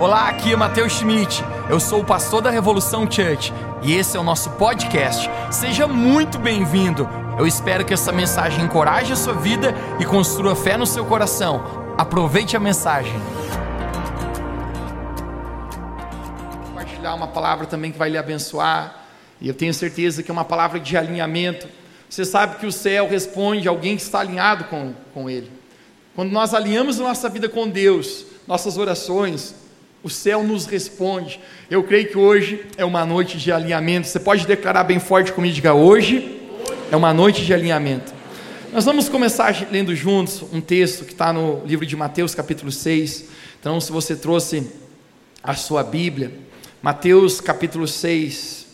Olá, aqui é Matheus Schmidt. Eu sou o pastor da Revolução Church e esse é o nosso podcast. Seja muito bem-vindo. Eu espero que essa mensagem encoraje a sua vida e construa fé no seu coração. Aproveite a mensagem. Compartilhar uma palavra também que vai lhe abençoar. E eu tenho certeza que é uma palavra de alinhamento. Você sabe que o céu responde a alguém que está alinhado com, com Ele. Quando nós alinhamos nossa vida com Deus, nossas orações, o céu nos responde. Eu creio que hoje é uma noite de alinhamento. Você pode declarar bem forte comigo, diga hoje é uma noite de alinhamento. Nós vamos começar lendo juntos um texto que está no livro de Mateus, capítulo 6. Então, se você trouxe a sua Bíblia, Mateus, capítulo 6.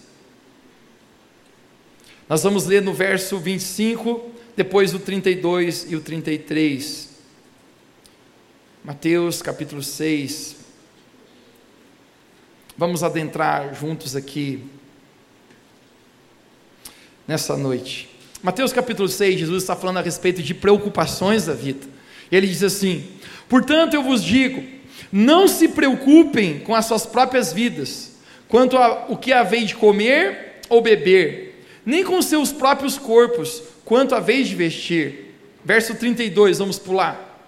Nós vamos ler no verso 25, depois o 32 e o 33. Mateus, capítulo 6, Vamos adentrar juntos aqui nessa noite. Mateus capítulo 6, Jesus está falando a respeito de preocupações da vida. Ele diz assim: Portanto, eu vos digo, não se preocupem com as suas próprias vidas, quanto ao que haveis de comer ou beber, nem com seus próprios corpos, quanto haveis de vestir. Verso 32, vamos pular.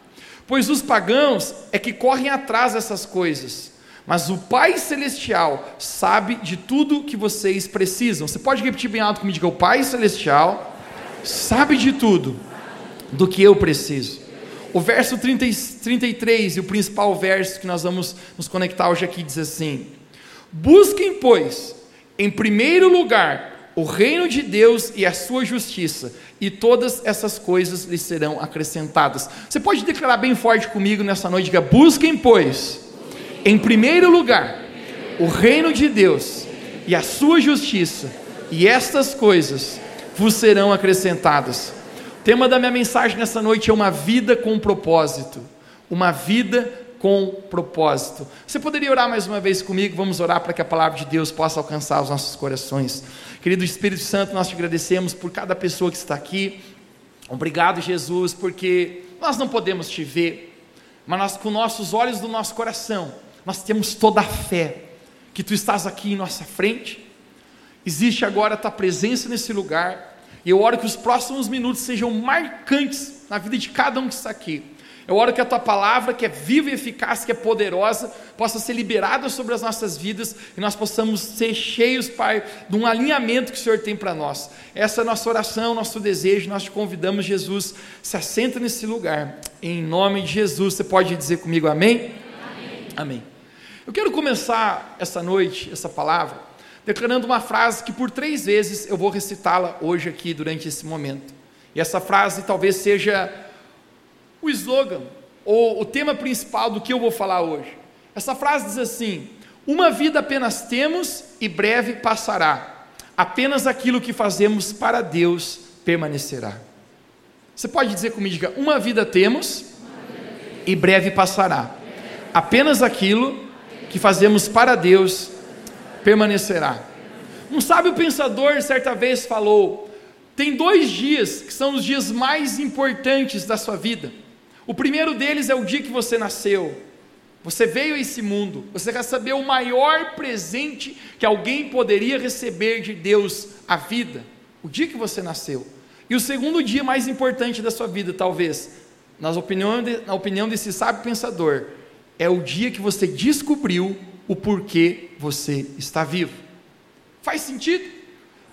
Pois os pagãos é que correm atrás dessas coisas mas o Pai Celestial sabe de tudo que vocês precisam. Você pode repetir bem alto comigo? Diga: O Pai Celestial sabe de tudo do que eu preciso. O verso 30, 33, e o principal verso que nós vamos nos conectar hoje aqui, diz assim: Busquem, pois, em primeiro lugar, o reino de Deus e a sua justiça, e todas essas coisas lhes serão acrescentadas. Você pode declarar bem forte comigo nessa noite: diga, busquem, pois em primeiro lugar, o reino de Deus e a sua justiça, e estas coisas vos serão acrescentadas. O tema da minha mensagem nessa noite é uma vida com propósito. Uma vida com propósito. Você poderia orar mais uma vez comigo? Vamos orar para que a palavra de Deus possa alcançar os nossos corações. Querido Espírito Santo, nós te agradecemos por cada pessoa que está aqui. Obrigado, Jesus, porque nós não podemos te ver, mas nós, com nossos olhos do nosso coração, nós temos toda a fé que tu estás aqui em nossa frente, existe agora a tua presença nesse lugar, e eu oro que os próximos minutos sejam marcantes na vida de cada um que está aqui. Eu oro que a tua palavra, que é viva e eficaz, que é poderosa, possa ser liberada sobre as nossas vidas e nós possamos ser cheios, Pai, de um alinhamento que o Senhor tem para nós. Essa é a nossa oração, nosso desejo. Nós te convidamos, Jesus, se assenta nesse lugar. Em nome de Jesus, você pode dizer comigo amém? Amém. amém. Eu quero começar essa noite, essa palavra, declarando uma frase que por três vezes eu vou recitá-la hoje aqui durante esse momento. E essa frase talvez seja o slogan ou o tema principal do que eu vou falar hoje. Essa frase diz assim: Uma vida apenas temos e breve passará. Apenas aquilo que fazemos para Deus permanecerá. Você pode dizer comigo, diga, uma vida temos e breve passará. Apenas aquilo que fazemos para Deus permanecerá. Um sábio pensador certa vez falou: tem dois dias que são os dias mais importantes da sua vida. O primeiro deles é o dia que você nasceu. Você veio a esse mundo, você recebeu o maior presente que alguém poderia receber de Deus, a vida, o dia que você nasceu. E o segundo dia mais importante da sua vida, talvez, na opinião, de, na opinião desse sábio pensador, é o dia que você descobriu o porquê você está vivo. Faz sentido?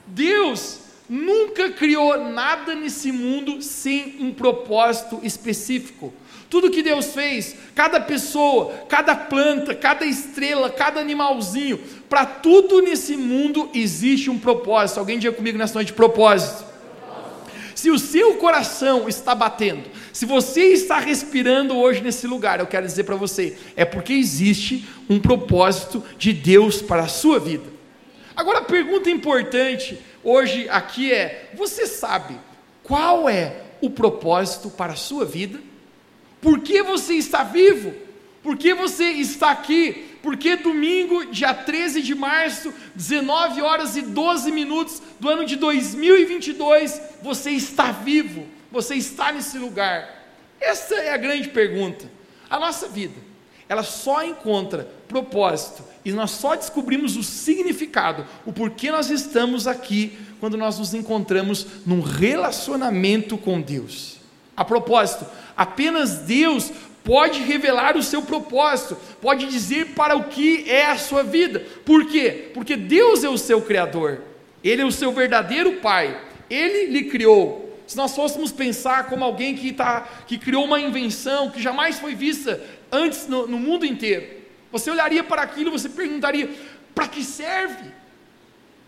Deus nunca criou nada nesse mundo sem um propósito específico. Tudo que Deus fez, cada pessoa, cada planta, cada estrela, cada animalzinho, para tudo nesse mundo existe um propósito. Alguém diga comigo nessa noite: propósito. Se o seu coração está batendo, se você está respirando hoje nesse lugar, eu quero dizer para você, é porque existe um propósito de Deus para a sua vida. Agora a pergunta importante hoje aqui é: você sabe qual é o propósito para a sua vida? Por que você está vivo? Por que você está aqui? Porque domingo, dia 13 de março, 19 horas e 12 minutos do ano de 2022, você está vivo, você está nesse lugar. Essa é a grande pergunta. A nossa vida, ela só encontra propósito e nós só descobrimos o significado, o porquê nós estamos aqui, quando nós nos encontramos num relacionamento com Deus. A propósito, apenas Deus pode revelar o seu propósito, pode dizer para o que é a sua vida. Por quê? Porque Deus é o seu Criador, Ele é o seu verdadeiro Pai, Ele lhe criou. Se nós fôssemos pensar como alguém que, tá, que criou uma invenção que jamais foi vista antes no, no mundo inteiro, você olharia para aquilo e você perguntaria: para que serve?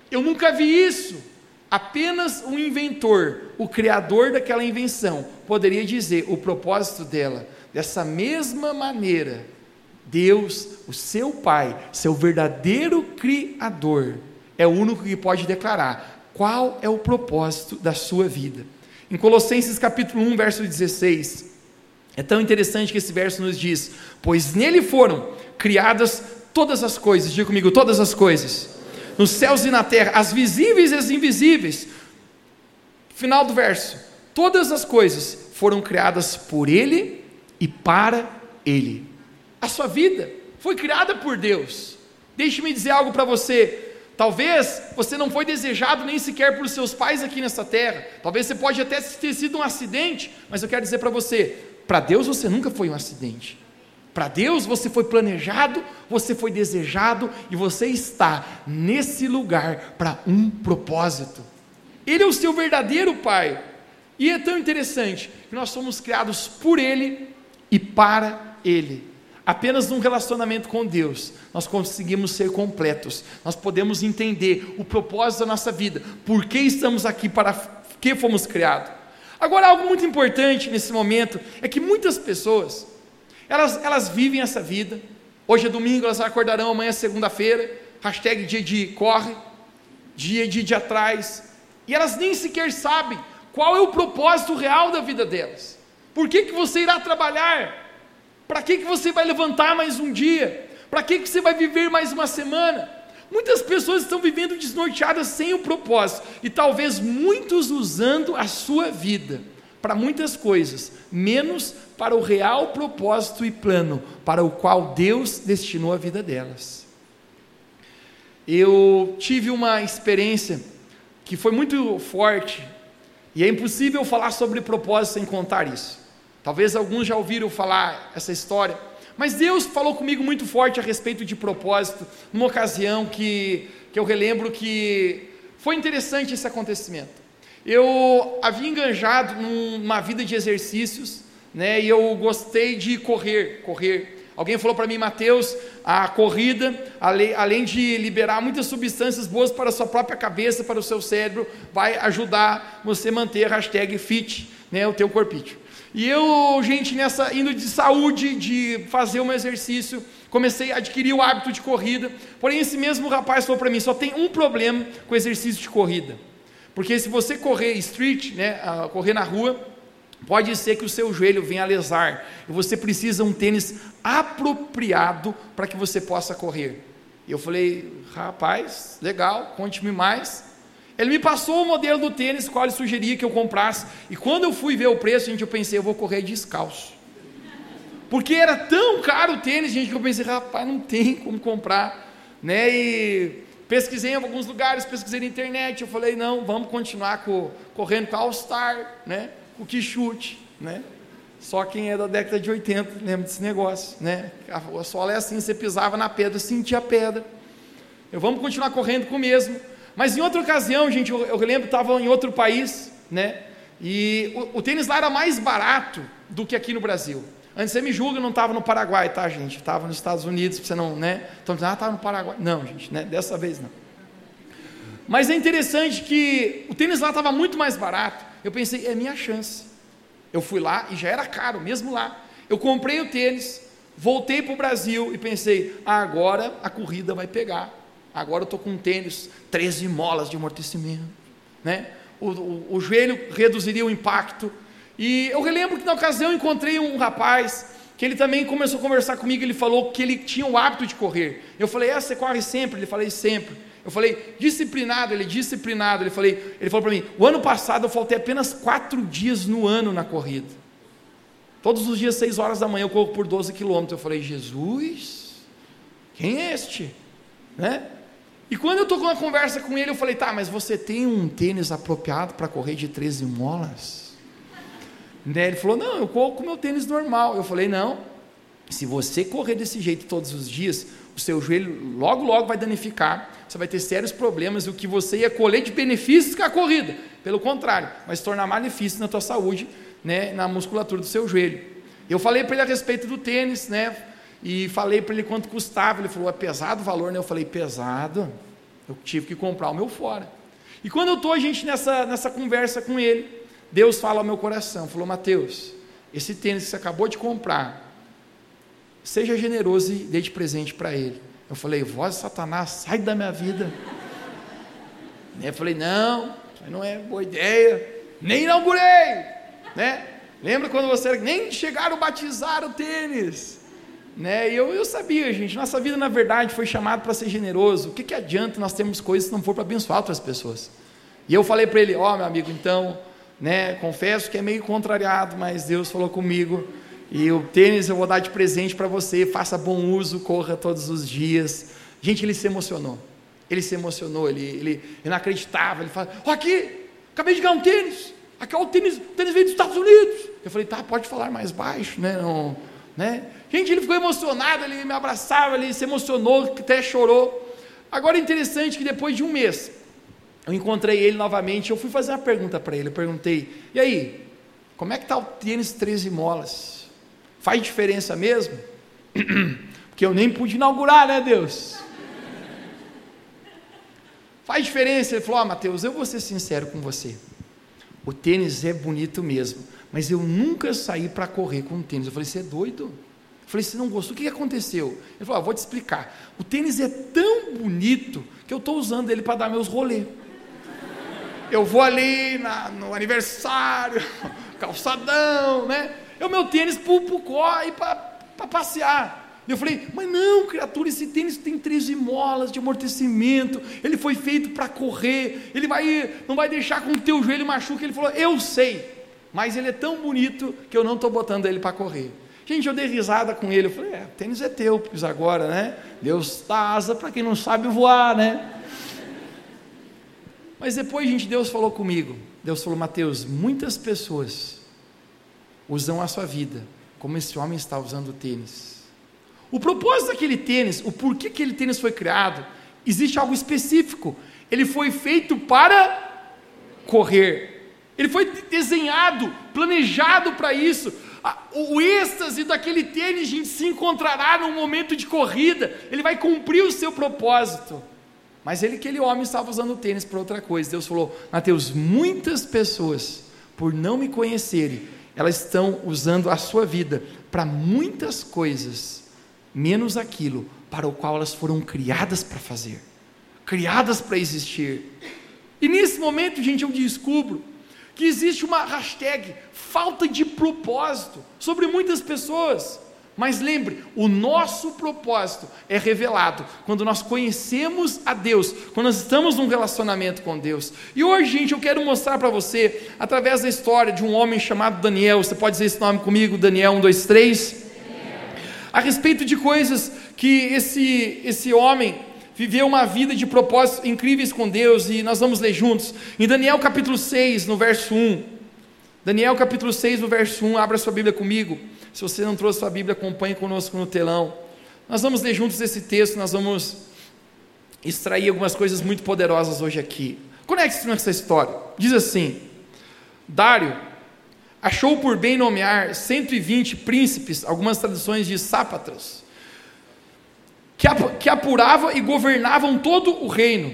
Eu nunca vi isso. Apenas um inventor, o criador daquela invenção, poderia dizer o propósito dela. Dessa mesma maneira, Deus, o seu Pai, seu verdadeiro Criador, é o único que pode declarar qual é o propósito da sua vida. Em Colossenses capítulo 1, verso 16, é tão interessante que esse verso nos diz: Pois nele foram criadas todas as coisas, diga comigo, todas as coisas, nos céus e na terra, as visíveis e as invisíveis. Final do verso: Todas as coisas foram criadas por Ele e para Ele. A sua vida foi criada por Deus. Deixe-me dizer algo para você. Talvez você não foi desejado nem sequer por seus pais aqui nessa terra. Talvez você pode até ter sido um acidente, mas eu quero dizer para você, para Deus você nunca foi um acidente. Para Deus você foi planejado, você foi desejado e você está nesse lugar para um propósito. Ele é o seu verdadeiro Pai. E é tão interessante que nós somos criados por Ele e para Ele. Apenas num relacionamento com Deus, nós conseguimos ser completos, nós podemos entender o propósito da nossa vida, por que estamos aqui, para que fomos criados. Agora, algo muito importante nesse momento é que muitas pessoas, elas, elas vivem essa vida, hoje é domingo, elas acordarão, amanhã é segunda-feira, hashtag dia de corre, dia de dia atrás, e elas nem sequer sabem qual é o propósito real da vida delas. Por que, que você irá trabalhar? Para que, que você vai levantar mais um dia? Para que, que você vai viver mais uma semana? Muitas pessoas estão vivendo desnorteadas sem o propósito, e talvez muitos usando a sua vida para muitas coisas, menos para o real propósito e plano para o qual Deus destinou a vida delas. Eu tive uma experiência que foi muito forte, e é impossível falar sobre propósito sem contar isso. Talvez alguns já ouviram falar essa história, mas Deus falou comigo muito forte a respeito de propósito, numa ocasião que, que eu relembro que foi interessante esse acontecimento. Eu havia enganjado numa vida de exercícios, né, e eu gostei de correr, correr. Alguém falou para mim, Mateus, a corrida, além de liberar muitas substâncias boas para a sua própria cabeça, para o seu cérebro, vai ajudar você manter a hashtag fit, né, o teu corpite. E eu, gente, nessa indo de saúde, de fazer um exercício, comecei a adquirir o hábito de corrida. Porém, esse mesmo rapaz falou para mim: só tem um problema com exercício de corrida. Porque se você correr street, né, correr na rua, pode ser que o seu joelho venha a lesar. E você precisa um tênis apropriado para que você possa correr. E eu falei: rapaz, legal, conte-me mais. Ele me passou o modelo do tênis, qual ele sugeria que eu comprasse. E quando eu fui ver o preço, gente, eu pensei, eu vou correr descalço. Porque era tão caro o tênis, gente, que eu pensei, rapaz, não tem como comprar. Né? E pesquisei em alguns lugares, pesquisei na internet. Eu falei, não, vamos continuar com, correndo com a All Star, né? com o que chute. Né? Só quem é da década de 80 lembra desse negócio. Né? A sola é assim, você pisava na pedra, sentia a pedra. Eu vamos continuar correndo com o mesmo. Mas em outra ocasião, gente, eu, eu lembro, estava em outro país, né? E o, o, tênis lá era mais barato do que aqui no Brasil. Antes você me julga, não estava no Paraguai, tá, gente? Estava nos Estados Unidos, você não, né? Então, ah, estava no Paraguai. Não, gente, né? Dessa vez não. Mas é interessante que o tênis lá estava muito mais barato. Eu pensei, é minha chance. Eu fui lá e já era caro, mesmo lá. Eu comprei o tênis, voltei para o Brasil e pensei, ah, agora a corrida vai pegar. Agora eu estou com um tênis, 13 molas de amortecimento, né? O, o, o, joelho reduziria o impacto. E eu relembro que na ocasião eu encontrei um rapaz que ele também começou a conversar comigo. Ele falou que ele tinha o hábito de correr. Eu falei, é, você corre sempre? Ele falou, sempre. Eu falei, disciplinado, ele disciplinado. Ele, falei, ele falou para mim, o ano passado eu faltei apenas quatro dias no ano na corrida. Todos os dias, 6 horas da manhã, eu corro por 12 quilômetros. Eu falei, Jesus, quem é este? Né? E quando eu estou com uma conversa com ele, eu falei, tá, mas você tem um tênis apropriado para correr de 13 molas? Né? Ele falou, não, eu corro com meu tênis normal. Eu falei, não, se você correr desse jeito todos os dias, o seu joelho logo, logo vai danificar, você vai ter sérios problemas, e o que você ia colher de benefícios com a corrida, pelo contrário, vai se tornar malefício na tua saúde, né, na musculatura do seu joelho. Eu falei para ele a respeito do tênis, né, e falei para ele quanto custava. Ele falou: é pesado o valor, né? Eu falei: pesado. Eu tive que comprar o meu fora. E quando eu estou, a gente, nessa, nessa conversa com ele, Deus fala ao meu coração: falou, Mateus, esse tênis que você acabou de comprar, seja generoso e dê de presente para ele. Eu falei: voz Satanás, sai da minha vida. eu falei: não, não é boa ideia, nem inaugurei, né? Lembra quando você nem chegaram a batizar o tênis? Né? E eu, eu sabia, gente, nossa vida na verdade foi chamada para ser generoso. O que, que adianta nós termos coisas se não for para abençoar outras pessoas? E eu falei para ele: Ó, oh, meu amigo, então, né, confesso que é meio contrariado, mas Deus falou comigo. E o tênis eu vou dar de presente para você. Faça bom uso, corra todos os dias. Gente, ele se emocionou. Ele se emocionou, ele, ele, ele não acreditava. Ele falou: Ó, oh, aqui, acabei de ganhar um tênis. Aqui, o tênis, o tênis veio dos Estados Unidos. Eu falei: tá, pode falar mais baixo, né? Não, né? Gente, ele ficou emocionado, ele me abraçava, ele se emocionou, até chorou. Agora é interessante que depois de um mês, eu encontrei ele novamente, eu fui fazer uma pergunta para ele, eu perguntei, e aí, como é que está o tênis 13 molas? Faz diferença mesmo? Porque eu nem pude inaugurar, né Deus? Faz diferença? Ele falou, ó Mateus, eu vou ser sincero com você, o tênis é bonito mesmo, mas eu nunca saí para correr com tênis. Eu falei, você é doido? Eu falei, você não gostou? O que aconteceu? Ele falou, ah, vou te explicar. O tênis é tão bonito que eu estou usando ele para dar meus rolês. Eu vou ali na, no aniversário, calçadão, né? É o meu tênis para o para passear. Eu falei, mas não, criatura, esse tênis tem 13 molas de amortecimento, ele foi feito para correr, ele vai, não vai deixar com o teu joelho machuque. Ele falou, eu sei, mas ele é tão bonito que eu não estou botando ele para correr. Gente, eu dei risada com ele. Eu falei, é, tênis é teu, pois agora, né? Deus dá asa para quem não sabe voar, né? Mas depois, gente, Deus falou comigo. Deus falou, Mateus, muitas pessoas usam a sua vida como esse homem está usando o tênis. O propósito daquele tênis, o porquê aquele tênis foi criado, existe algo específico. Ele foi feito para correr. Ele foi desenhado, planejado para isso o êxtase daquele tênis se encontrará num momento de corrida, ele vai cumprir o seu propósito. Mas ele, aquele homem, estava usando o tênis para outra coisa. Deus falou: Mateus, muitas pessoas, por não me conhecerem, elas estão usando a sua vida para muitas coisas, menos aquilo para o qual elas foram criadas para fazer, criadas para existir. E nesse momento, gente, eu descubro que existe uma hashtag falta de propósito sobre muitas pessoas. Mas lembre, o nosso propósito é revelado quando nós conhecemos a Deus, quando nós estamos num relacionamento com Deus. E hoje, gente, eu quero mostrar para você, através da história de um homem chamado Daniel, você pode dizer esse nome comigo, Daniel 1, 2, 3? A respeito de coisas que esse, esse homem viveu uma vida de propósitos incríveis com Deus, e nós vamos ler juntos. Em Daniel capítulo 6, no verso 1. Daniel capítulo 6, no verso 1, abra sua Bíblia comigo. Se você não trouxe sua Bíblia, acompanhe conosco no telão. Nós vamos ler juntos esse texto, nós vamos extrair algumas coisas muito poderosas hoje aqui. Conecte-se nessa história. Diz assim: Dário achou por bem nomear 120 príncipes, algumas traduções de sápatras que apurava e governavam todo o reino,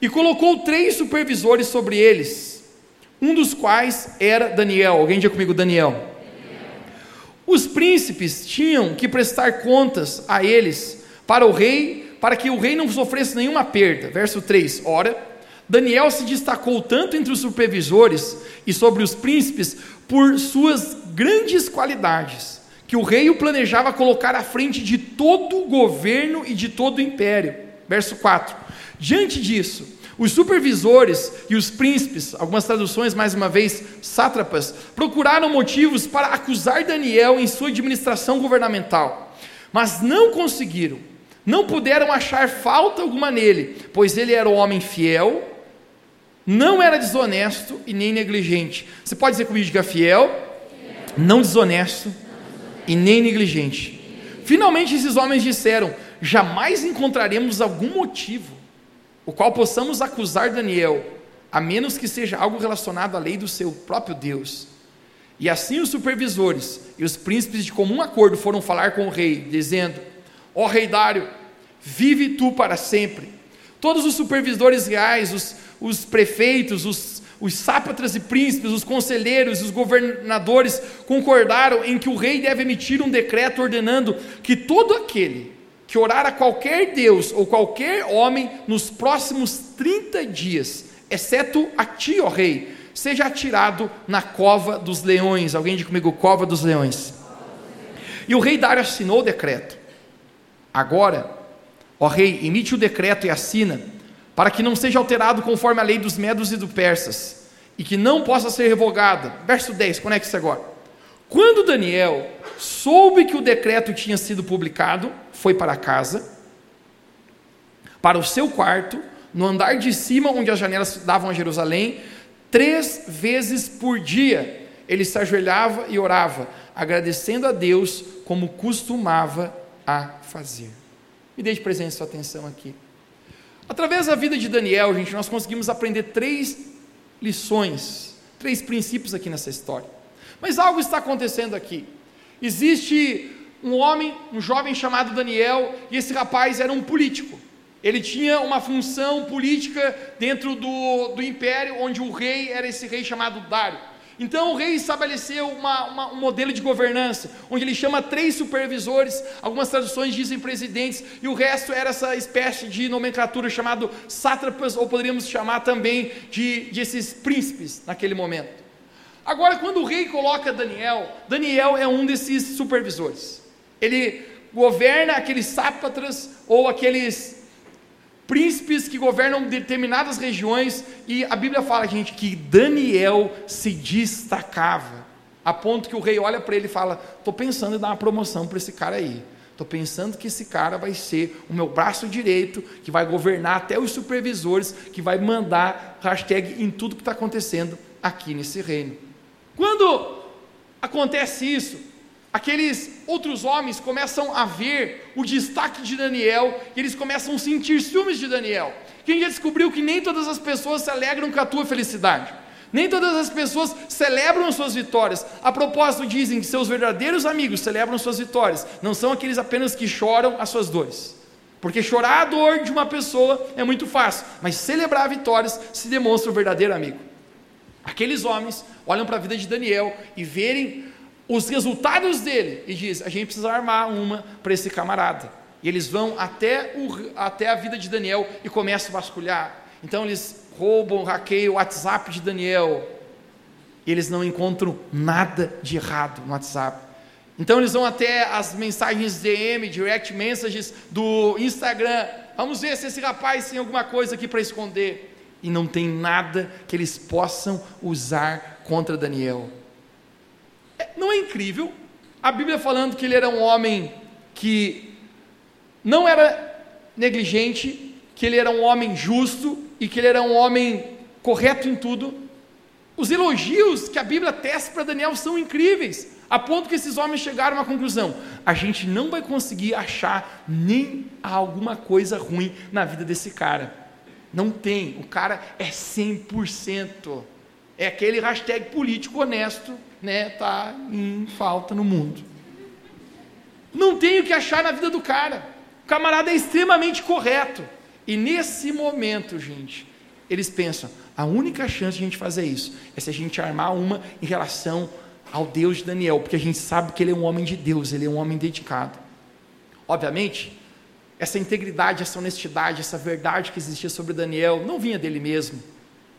e colocou três supervisores sobre eles, um dos quais era Daniel. Alguém diga comigo, Daniel. Daniel. Os príncipes tinham que prestar contas a eles para o rei, para que o rei não sofresse nenhuma perda. Verso 3: Ora, Daniel se destacou tanto entre os supervisores e sobre os príncipes por suas grandes qualidades que o rei o planejava colocar à frente de todo o governo e de todo o império. Verso 4: Diante disso, Os supervisores e os príncipes, algumas traduções mais uma vez, sátrapas, procuraram motivos para acusar Daniel em sua administração governamental, mas não conseguiram, não puderam achar falta alguma nele, pois ele era um homem fiel, não era desonesto e nem negligente. Você pode dizer comigo, diga fiel, não desonesto e nem negligente. Finalmente esses homens disseram: jamais encontraremos algum motivo o qual possamos acusar Daniel, a menos que seja algo relacionado à lei do seu próprio Deus. E assim os supervisores e os príncipes de comum acordo foram falar com o rei, dizendo: Ó oh, rei Dário, vive tu para sempre. Todos os supervisores reais, os, os prefeitos, os, os sápatras e príncipes, os conselheiros, os governadores concordaram em que o rei deve emitir um decreto ordenando que todo aquele que orar a qualquer Deus ou qualquer homem nos próximos 30 dias, exceto a ti, ó rei, seja atirado na cova dos leões. Alguém diz comigo, cova dos leões. E o rei Dário assinou o decreto. Agora, ó rei, emite o decreto e assina, para que não seja alterado conforme a lei dos medos e dos persas, e que não possa ser revogada. Verso 10, conecte-se agora. Quando Daniel soube que o decreto tinha sido publicado, foi para casa, para o seu quarto, no andar de cima, onde as janelas davam a Jerusalém, três vezes por dia ele se ajoelhava e orava, agradecendo a Deus como costumava a fazer. Me deixe presente sua atenção aqui. Através da vida de Daniel, gente, nós conseguimos aprender três lições, três princípios aqui nessa história. Mas algo está acontecendo aqui. Existe um homem, um jovem chamado Daniel, e esse rapaz era um político. Ele tinha uma função política dentro do, do império, onde o rei era esse rei chamado Dário. Então o rei estabeleceu uma, uma, um modelo de governança, onde ele chama três supervisores, algumas traduções dizem presidentes, e o resto era essa espécie de nomenclatura chamado sátrapas, ou poderíamos chamar também de, de esses príncipes naquele momento. Agora, quando o rei coloca Daniel, Daniel é um desses supervisores. Ele governa aqueles sápatras ou aqueles príncipes que governam determinadas regiões, e a Bíblia fala, gente, que Daniel se destacava, a ponto que o rei olha para ele e fala: Estou pensando em dar uma promoção para esse cara aí. Estou pensando que esse cara vai ser o meu braço direito, que vai governar até os supervisores, que vai mandar hashtag em tudo que está acontecendo aqui nesse reino. Quando acontece isso, aqueles outros homens começam a ver o destaque de Daniel e eles começam a sentir ciúmes de Daniel. Quem já descobriu que nem todas as pessoas se alegram com a tua felicidade? Nem todas as pessoas celebram as suas vitórias. A propósito, dizem que seus verdadeiros amigos celebram suas vitórias, não são aqueles apenas que choram as suas dores. Porque chorar a dor de uma pessoa é muito fácil, mas celebrar vitórias se demonstra o verdadeiro amigo. Aqueles homens olham para a vida de Daniel e verem os resultados dele e diz: a gente precisa armar uma para esse camarada. E eles vão até, o, até a vida de Daniel e começam a vasculhar. Então eles roubam, hackeiam o WhatsApp de Daniel. E eles não encontram nada de errado no WhatsApp. Então eles vão até as mensagens DM, direct messages do Instagram. Vamos ver se esse rapaz tem alguma coisa aqui para esconder e não tem nada que eles possam usar contra Daniel. É, não é incrível? A Bíblia falando que ele era um homem que não era negligente, que ele era um homem justo e que ele era um homem correto em tudo. Os elogios que a Bíblia tece para Daniel são incríveis, a ponto que esses homens chegaram à conclusão: a gente não vai conseguir achar nem alguma coisa ruim na vida desse cara. Não tem. O cara é 100%. É aquele hashtag político honesto, né? Tá em falta no mundo. Não tem o que achar na vida do cara. O camarada é extremamente correto. E nesse momento, gente, eles pensam: a única chance de a gente fazer isso é se a gente armar uma em relação ao Deus de Daniel, porque a gente sabe que ele é um homem de Deus, ele é um homem dedicado. Obviamente, essa integridade, essa honestidade, essa verdade que existia sobre Daniel não vinha dele mesmo,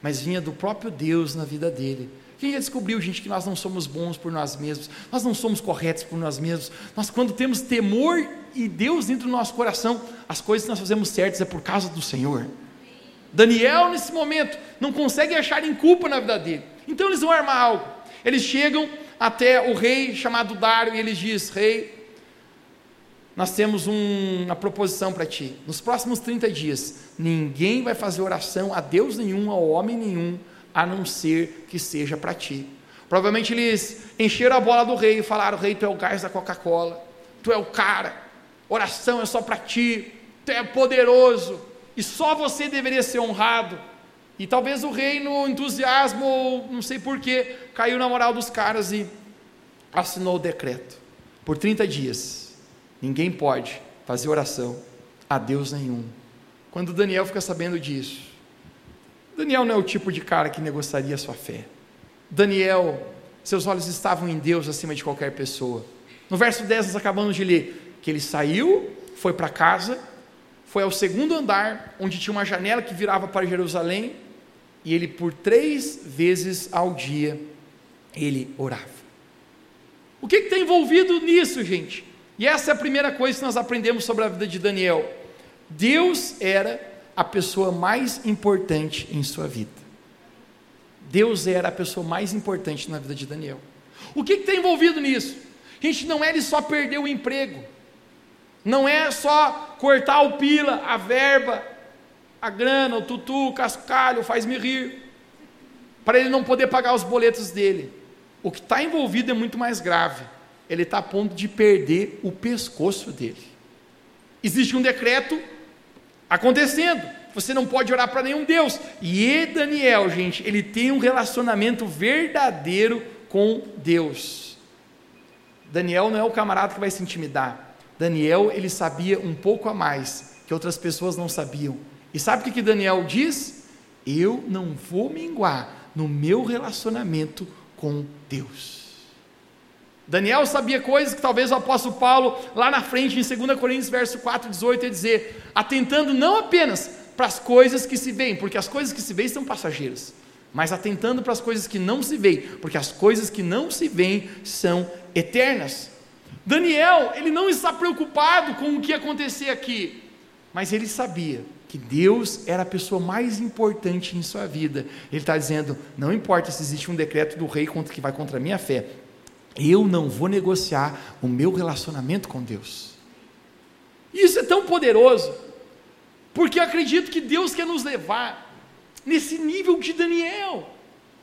mas vinha do próprio Deus na vida dele. Quem já descobriu, gente, que nós não somos bons por nós mesmos, nós não somos corretos por nós mesmos, nós, quando temos temor e Deus dentro do nosso coração, as coisas que nós fazemos certas é por causa do Senhor. Daniel, nesse momento, não consegue achar em culpa na vida dele. Então eles vão armar algo. Eles chegam até o rei chamado Dário e eles diz: Rei, nós temos um, uma proposição para ti. Nos próximos 30 dias, ninguém vai fazer oração a Deus nenhum, a homem nenhum, a não ser que seja para ti. Provavelmente eles encheram a bola do rei e falaram: Rei, tu é o gás da Coca-Cola, tu é o cara, oração é só para ti, tu é poderoso, e só você deveria ser honrado. E talvez o rei, no entusiasmo, não sei porquê, caiu na moral dos caras e assinou o decreto. Por 30 dias, ninguém pode fazer oração a Deus nenhum. Quando Daniel fica sabendo disso, Daniel não é o tipo de cara que negociaria sua fé. Daniel, seus olhos estavam em Deus acima de qualquer pessoa. No verso 10 nós acabamos de ler que ele saiu, foi para casa, foi ao segundo andar, onde tinha uma janela que virava para Jerusalém, e ele por três vezes ao dia ele orava. O que está envolvido nisso, gente? E essa é a primeira coisa que nós aprendemos sobre a vida de Daniel. Deus era a pessoa mais importante em sua vida. Deus era a pessoa mais importante na vida de Daniel. O que está envolvido nisso? Gente, não é ele só perder o emprego, não é só cortar o pila, a verba, a grana, o tutu, o cascalho, faz-me rir, para ele não poder pagar os boletos dele. O que está envolvido é muito mais grave. Ele está a ponto de perder o pescoço dele. Existe um decreto acontecendo. Você não pode orar para nenhum Deus. E Daniel, gente, ele tem um relacionamento verdadeiro com Deus. Daniel não é o camarada que vai se intimidar. Daniel, ele sabia um pouco a mais que outras pessoas não sabiam. E sabe o que, que Daniel diz? Eu não vou minguar no meu relacionamento com Deus. Daniel sabia coisas que talvez o apóstolo Paulo, lá na frente, em 2 Coríntios, verso 4, 18, ia dizer: atentando não apenas para as coisas que se veem, porque as coisas que se veem são passageiras, mas atentando para as coisas que não se veem, porque as coisas que não se veem são eternas. Daniel, ele não está preocupado com o que acontecer aqui, mas ele sabia que Deus era a pessoa mais importante em sua vida. Ele está dizendo: não importa se existe um decreto do rei que vai contra a minha fé, eu não vou negociar o meu relacionamento com Deus. Isso é tão poderoso, porque eu acredito que Deus quer nos levar nesse nível de Daniel,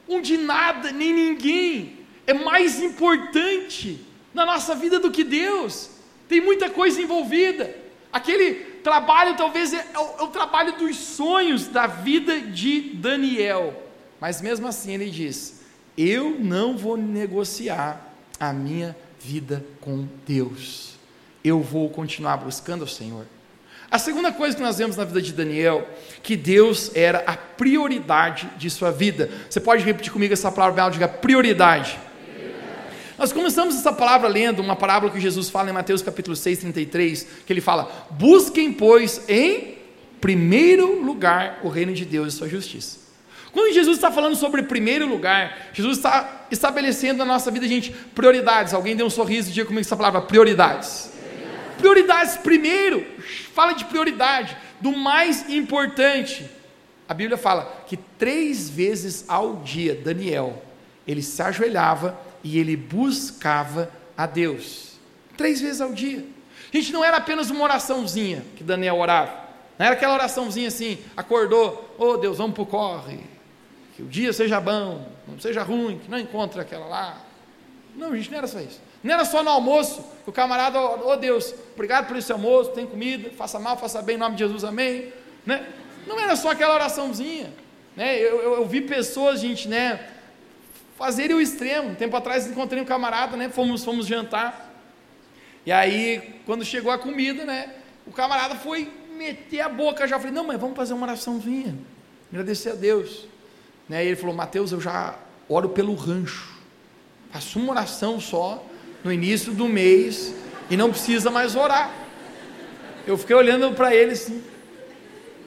onde nada nem ninguém é mais importante na nossa vida do que Deus. Tem muita coisa envolvida. Aquele trabalho talvez é, é, o, é o trabalho dos sonhos da vida de Daniel. Mas mesmo assim ele diz: Eu não vou negociar a minha vida com Deus. Eu vou continuar buscando o Senhor. A segunda coisa que nós vemos na vida de Daniel, que Deus era a prioridade de sua vida. Você pode repetir comigo essa palavra, diga prioridade. Nós começamos essa palavra lendo uma parábola que Jesus fala em Mateus capítulo 6, 33, que ele fala: Busquem, pois, em primeiro lugar o reino de Deus e sua justiça. Quando Jesus está falando sobre primeiro lugar, Jesus está estabelecendo na nossa vida, gente, prioridades. Alguém deu um sorriso e diga comigo essa palavra: prioridades. Prioridades primeiro, fala de prioridade, do mais importante. A Bíblia fala que três vezes ao dia, Daniel, ele se ajoelhava e ele buscava a Deus. Três vezes ao dia. Gente, não era apenas uma oraçãozinha que Daniel orava. Não era aquela oraçãozinha assim, acordou, ô oh, Deus, vamos para o corre, que o dia seja bom, não seja ruim, que não encontre aquela lá. Não, gente, não era só isso. Não era só no almoço, que o camarada, ô oh, Deus, obrigado por esse almoço, tem comida, faça mal, faça bem, em nome de Jesus, amém. Né? Não era só aquela oraçãozinha. Né? Eu, eu, eu vi pessoas, gente, né, fazerem o extremo. Um tempo atrás encontrei um camarada, né? Fomos, fomos jantar. E aí, quando chegou a comida, né? O camarada foi meter a boca já. Eu falei, não, mas vamos fazer uma oraçãozinha. Agradecer a Deus. Né? E ele falou, Mateus, eu já oro pelo rancho. Faço uma oração só no início do mês e não precisa mais orar. Eu fiquei olhando para ele assim,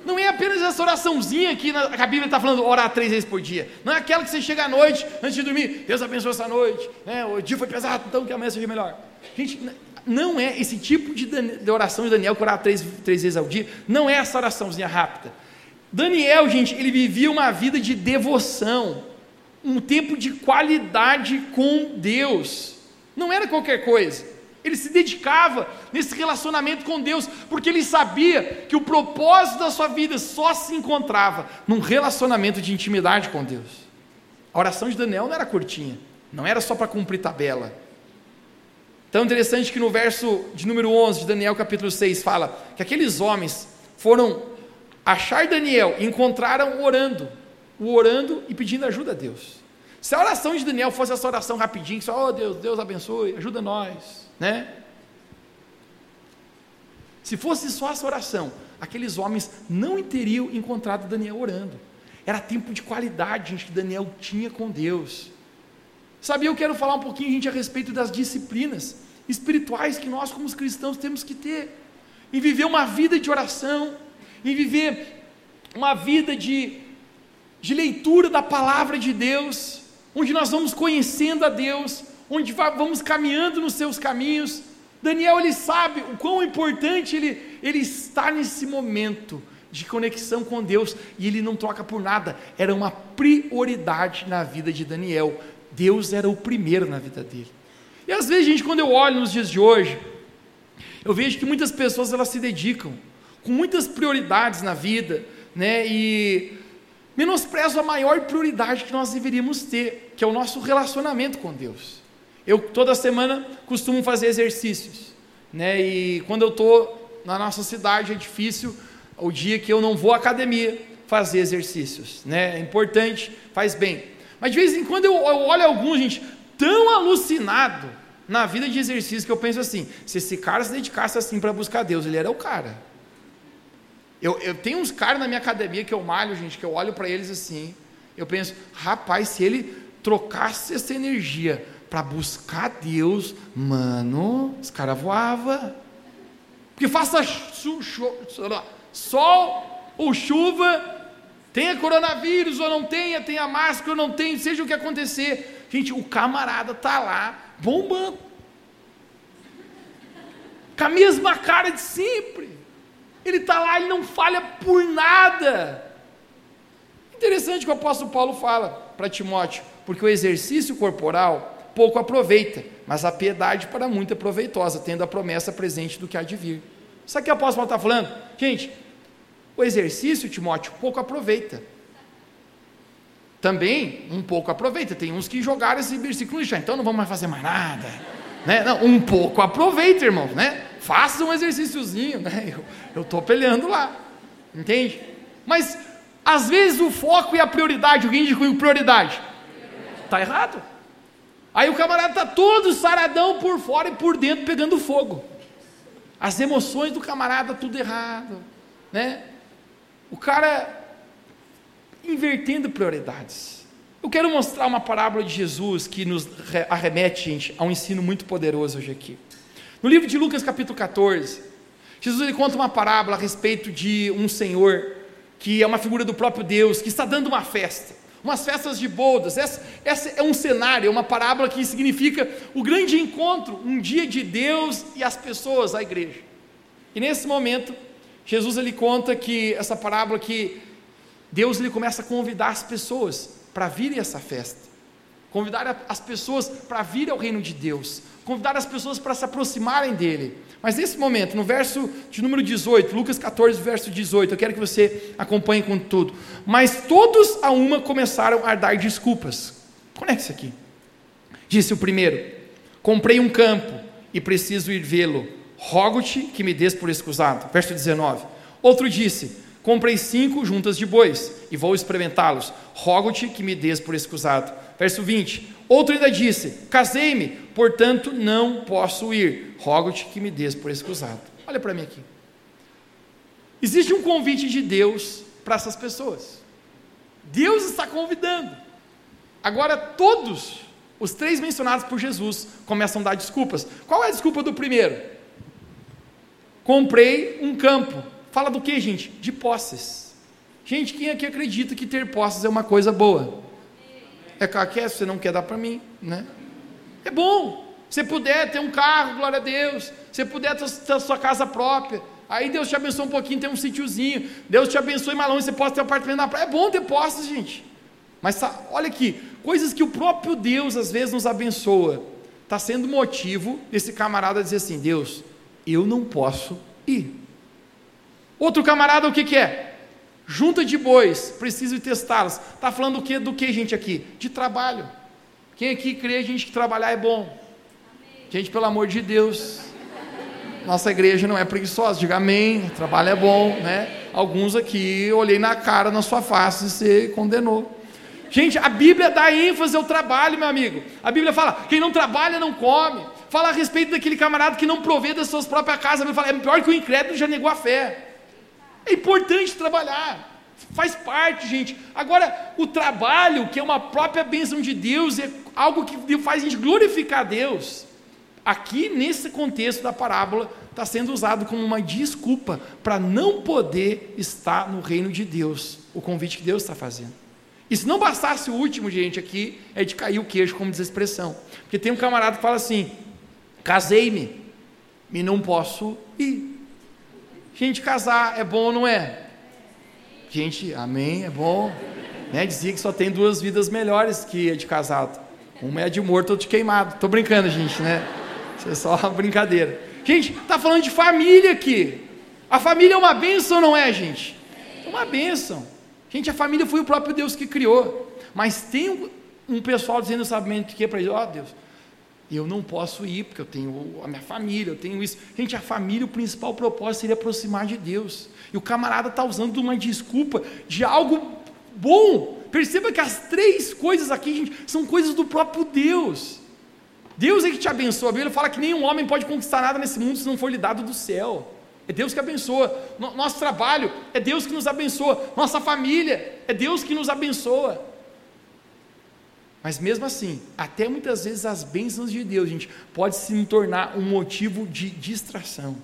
não é apenas essa oraçãozinha que a Bíblia está falando, orar três vezes por dia. Não é aquela que você chega à noite, antes de dormir, Deus abençoe essa noite, né? o dia foi pesado, então que amanhã seja melhor. Gente, não é esse tipo de, oração de Daniel, que orar três, três vezes ao dia, não é essa oraçãozinha rápida. Daniel, gente, ele vivia uma vida de devoção, um tempo de qualidade com Deus. Não era qualquer coisa. Ele se dedicava nesse relacionamento com Deus, porque ele sabia que o propósito da sua vida só se encontrava num relacionamento de intimidade com Deus. A oração de Daniel não era curtinha, não era só para cumprir tabela. Tão interessante que no verso de número 11 de Daniel capítulo 6 fala que aqueles homens foram achar Daniel e encontraram orando, o orando e pedindo ajuda a Deus. Se a oração de Daniel fosse essa oração rapidinho, só, oh Deus, Deus abençoe, ajuda nós, né? Se fosse só essa oração, aqueles homens não teriam encontrado Daniel orando. Era tempo de qualidade, gente, que Daniel tinha com Deus. Sabe, eu quero falar um pouquinho, gente, a respeito das disciplinas espirituais que nós, como cristãos, temos que ter. Em viver uma vida de oração, em viver uma vida de, de leitura da palavra de Deus, onde nós vamos conhecendo a Deus, onde vamos caminhando nos seus caminhos. Daniel, ele sabe o quão importante ele, ele está nesse momento de conexão com Deus e ele não troca por nada, era uma prioridade na vida de Daniel. Deus era o primeiro na vida dele. E às vezes, gente, quando eu olho nos dias de hoje, eu vejo que muitas pessoas elas se dedicam com muitas prioridades na vida, né? E menosprezam a maior prioridade que nós deveríamos ter, que é o nosso relacionamento com Deus. Eu toda semana costumo fazer exercícios, né? E quando eu estou na nossa cidade é difícil o dia que eu não vou à academia fazer exercícios, né? É importante, faz bem. Mas de vez em quando eu, eu olho alguns, gente, tão alucinado na vida de exercício que eu penso assim: se esse cara se dedicasse assim para buscar Deus, ele era o cara. Eu, eu tenho uns caras na minha academia que eu malho, gente, que eu olho para eles assim, eu penso, rapaz, se ele trocasse essa energia para buscar Deus, mano, os caras voava. Porque faça sol ou chuva, tenha coronavírus ou não tenha, tenha máscara ou não tenha, seja o que acontecer, Gente, o camarada tá lá bombando. Com a mesma cara de sempre. Ele está lá, ele não falha por nada. Interessante que o apóstolo Paulo fala para Timóteo, porque o exercício corporal pouco aproveita, mas a piedade para muito é proveitosa, tendo a promessa presente do que há de vir. Sabe o que o apóstolo está falando? Gente, o exercício, Timóteo, pouco aproveita, também um pouco aproveita. Tem uns que jogaram esse versículo já, então não vamos mais fazer mais nada. Né? Não, um pouco aproveita, irmãos, né? Faça um exercíciozinho, né? Eu estou peleando lá, entende? Mas às vezes o foco e a prioridade, alguém diz com prioridade, está errado. Aí o camarada está todo saradão por fora e por dentro pegando fogo. As emoções do camarada tudo errado, né? O cara invertendo prioridades. Eu quero mostrar uma parábola de Jesus que nos arremete, gente, a um ensino muito poderoso hoje aqui. No livro de Lucas, capítulo 14, Jesus ele conta uma parábola a respeito de um senhor que é uma figura do próprio Deus, que está dando uma festa, umas festas de bodas. Essa, essa é um cenário, é uma parábola que significa o grande encontro, um dia de Deus e as pessoas, a igreja. E nesse momento, Jesus ele conta que essa parábola que Deus ele começa a convidar as pessoas para virem essa festa, convidar as pessoas para vir ao reino de Deus, convidar as pessoas para se aproximarem dele. Mas nesse momento, no verso de número 18, Lucas 14, verso 18, eu quero que você acompanhe com tudo. Mas todos a uma começaram a dar desculpas. Conecte-se aqui. Disse o primeiro: Comprei um campo e preciso ir vê-lo. Rogo-te que me des por escusado. Verso 19. Outro disse: Comprei cinco juntas de bois e vou experimentá-los. Rogo-te que me des por escusado. Verso 20. Outro ainda disse: Casei-me, portanto não posso ir. Rogo-te que me des por escusado. Olha para mim aqui. Existe um convite de Deus para essas pessoas. Deus está convidando. Agora, todos os três mencionados por Jesus começam a dar desculpas. Qual é a desculpa do primeiro? Comprei um campo Fala do que, gente? De posses. Gente, quem aqui acredita que ter posses é uma coisa boa? É claro que é, você não quer dar para mim, né? É bom. Se puder ter um carro, glória a Deus. Se puder ter a sua casa própria, Aí Deus te abençoa um pouquinho, tem um sítiozinho. Deus te abençoe mais longe, você pode ter um apartamento na praia. É bom ter posses, gente. Mas olha aqui, coisas que o próprio Deus às vezes nos abençoa, está sendo motivo desse camarada dizer assim: Deus, eu não posso ir. Outro camarada, o que, que é? Junta de bois, preciso testá-las. Está falando do que, do que, gente, aqui? De trabalho. Quem aqui crê, gente, que trabalhar é bom? Gente, pelo amor de Deus, nossa igreja não é preguiçosa, diga amém, trabalho é bom, né? Alguns aqui olhei na cara, na sua face, e você condenou. Gente, a Bíblia dá ênfase ao trabalho, meu amigo. A Bíblia fala: quem não trabalha não come. Fala a respeito daquele camarada que não provê das suas próprias casas. A Bíblia fala: é pior que o incrédulo já negou a fé. É importante trabalhar. Faz parte, gente. Agora, o trabalho, que é uma própria bênção de Deus, é algo que faz a gente glorificar a Deus. Aqui, nesse contexto da parábola, está sendo usado como uma desculpa para não poder estar no reino de Deus. O convite que Deus está fazendo. E se não bastasse o último, gente, aqui, é de cair o queijo, como diz a expressão. Porque tem um camarada que fala assim: casei-me e não posso ir. Gente, casar é bom ou não é? Gente, amém, é bom. Né? Dizia que só tem duas vidas melhores que a de casado. Uma é a de morto, outra de queimado. Estou brincando, gente, né? Isso é só uma brincadeira. Gente, está falando de família aqui. A família é uma bênção não é, gente? É uma bênção. Gente, a família foi o próprio Deus que criou. Mas tem um, um pessoal dizendo, sabe, que é para ele, ó oh, Deus, eu não posso ir, porque eu tenho a minha família, eu tenho isso. Gente, a família, o principal propósito seria aproximar de Deus. E o camarada está usando uma desculpa de algo bom. Perceba que as três coisas aqui, gente, são coisas do próprio Deus. Deus é que te abençoa. A Bíblia fala que nenhum homem pode conquistar nada nesse mundo se não for lhe dado do céu. É Deus que abençoa. Nosso trabalho é Deus que nos abençoa. Nossa família é Deus que nos abençoa. Mas mesmo assim, até muitas vezes as bênçãos de Deus, gente, pode se tornar um motivo de distração.